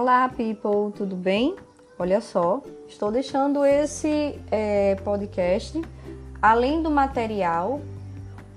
Olá, people, tudo bem? Olha só, estou deixando esse é, podcast, além do material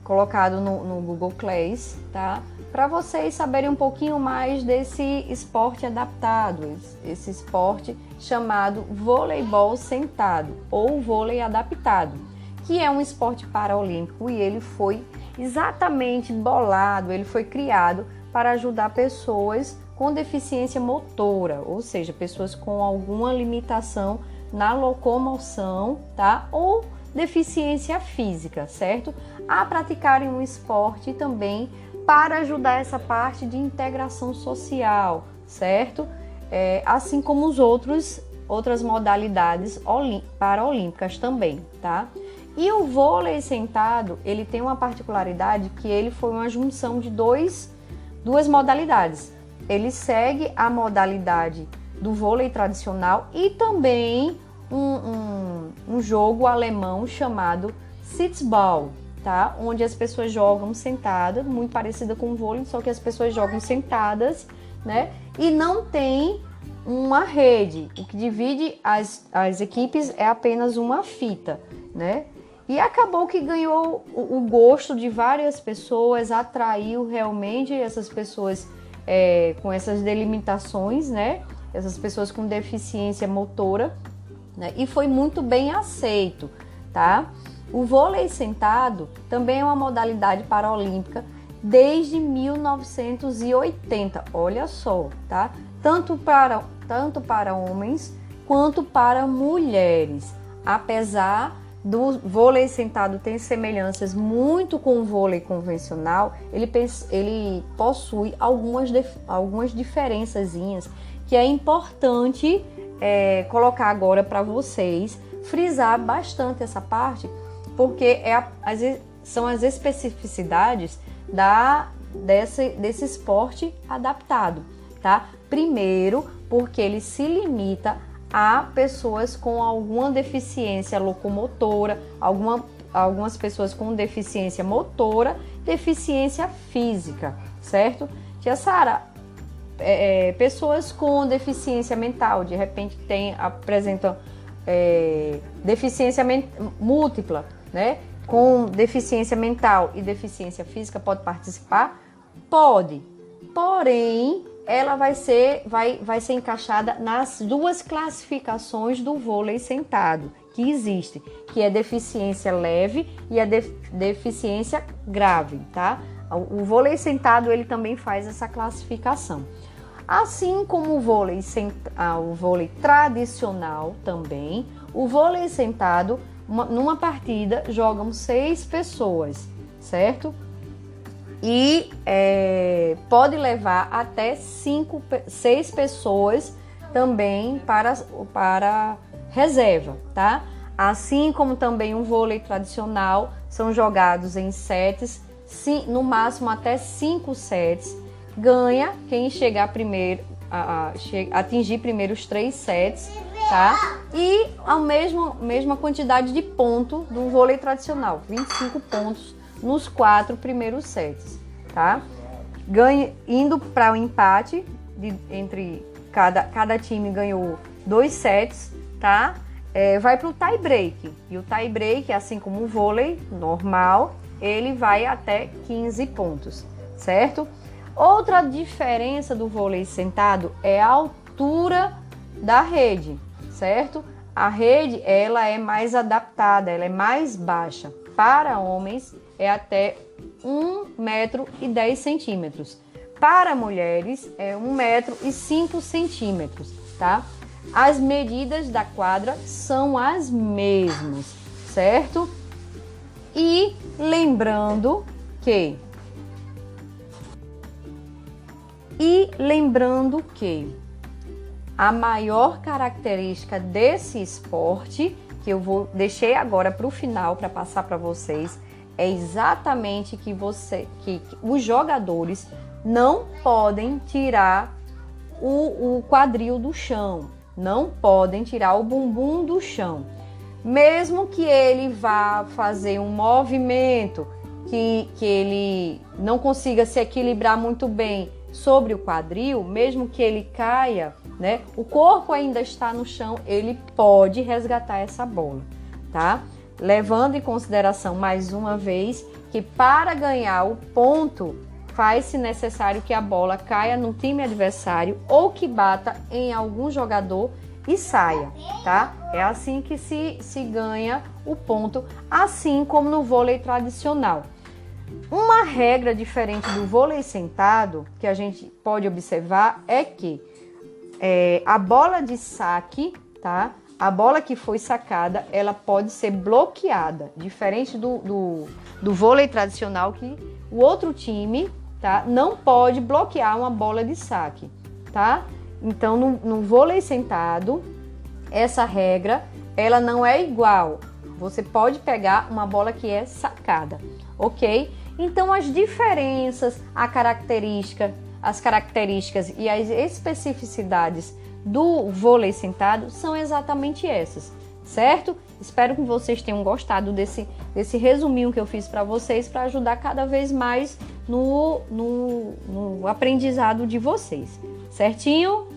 colocado no, no Google Class, tá? Para vocês saberem um pouquinho mais desse esporte adaptado, esse esporte chamado voleibol sentado ou vôlei adaptado, que é um esporte paraolímpico e ele foi exatamente bolado, ele foi criado para ajudar pessoas com deficiência motora, ou seja, pessoas com alguma limitação na locomoção, tá? Ou deficiência física, certo? A praticarem um esporte também para ajudar essa parte de integração social, certo? É, assim como os outros outras modalidades paraolímpicas também, tá? E o vôlei sentado, ele tem uma particularidade que ele foi uma junção de dois duas modalidades. Ele segue a modalidade do vôlei tradicional e também um, um, um jogo alemão chamado Sitzball, tá? Onde as pessoas jogam sentadas, muito parecida com o vôlei, só que as pessoas jogam sentadas, né? E não tem uma rede. O que divide as, as equipes é apenas uma fita, né? E acabou que ganhou o, o gosto de várias pessoas, atraiu realmente essas pessoas é, com essas delimitações, né? Essas pessoas com deficiência motora, né? E foi muito bem aceito, tá? O vôlei sentado também é uma modalidade paralímpica desde 1980. Olha só, tá? Tanto para tanto para homens quanto para mulheres, apesar do vôlei sentado tem semelhanças muito com o vôlei convencional, ele, ele possui algumas, algumas diferençazinhas que é importante é, colocar agora para vocês, frisar bastante essa parte, porque é a, as, são as especificidades da, desse, desse esporte adaptado, tá? Primeiro, porque ele se limita a pessoas com alguma deficiência locomotora, alguma, algumas pessoas com deficiência motora, deficiência física, certo? Tia Sara, é, é, pessoas com deficiência mental, de repente tem, apresentam é, deficiência múltipla, né? Com deficiência mental e deficiência física, pode participar? Pode. Porém, ela vai ser, vai, vai ser encaixada nas duas classificações do vôlei sentado que existe, que é deficiência leve e a def, deficiência grave, tá? O vôlei sentado ele também faz essa classificação. Assim como o vôlei, ah, o vôlei tradicional também, o vôlei sentado, uma, numa partida jogam seis pessoas, certo? E é, pode levar até cinco, seis pessoas também para, para reserva, tá? Assim como também um vôlei tradicional, são jogados em sets, no máximo até cinco sets. Ganha quem chegar primeiro, a, a, atingir primeiro os três sets, tá? E a mesma, mesma quantidade de ponto do vôlei tradicional, 25 pontos nos quatro primeiros sets, tá? Ganhe, indo para o um empate de, entre cada, cada time ganhou dois sets, tá? É, vai para o tie break e o tie break, assim como o vôlei normal, ele vai até 15 pontos, certo? Outra diferença do vôlei sentado é a altura da rede, certo? A rede ela é mais adaptada, ela é mais baixa. Para homens é até 1 metro e 10 centímetros. Para mulheres é 1 metro e 5 centímetros, tá? As medidas da quadra são as mesmas, certo? E lembrando que e lembrando que a maior característica desse esporte que eu vou deixei agora para o final para passar para vocês é exatamente que você que, que os jogadores não podem tirar o, o quadril do chão, não podem tirar o bumbum do chão. Mesmo que ele vá fazer um movimento que, que ele não consiga se equilibrar muito bem sobre o quadril, mesmo que ele caia, né? O corpo ainda está no chão, ele pode resgatar essa bola, tá? Levando em consideração mais uma vez que para ganhar o ponto faz-se necessário que a bola caia no time adversário ou que bata em algum jogador e saia, tá? É assim que se, se ganha o ponto, assim como no vôlei tradicional. Uma regra diferente do vôlei sentado que a gente pode observar é que é, a bola de saque, tá? A bola que foi sacada, ela pode ser bloqueada, diferente do, do, do vôlei tradicional que o outro time, tá? Não pode bloquear uma bola de saque, tá? Então, no, no vôlei sentado, essa regra, ela não é igual. Você pode pegar uma bola que é sacada, ok? Então, as diferenças, a característica, as características e as especificidades do vôlei sentado são exatamente essas, certo? Espero que vocês tenham gostado desse, desse resuminho que eu fiz para vocês para ajudar cada vez mais no, no, no aprendizado de vocês, certinho?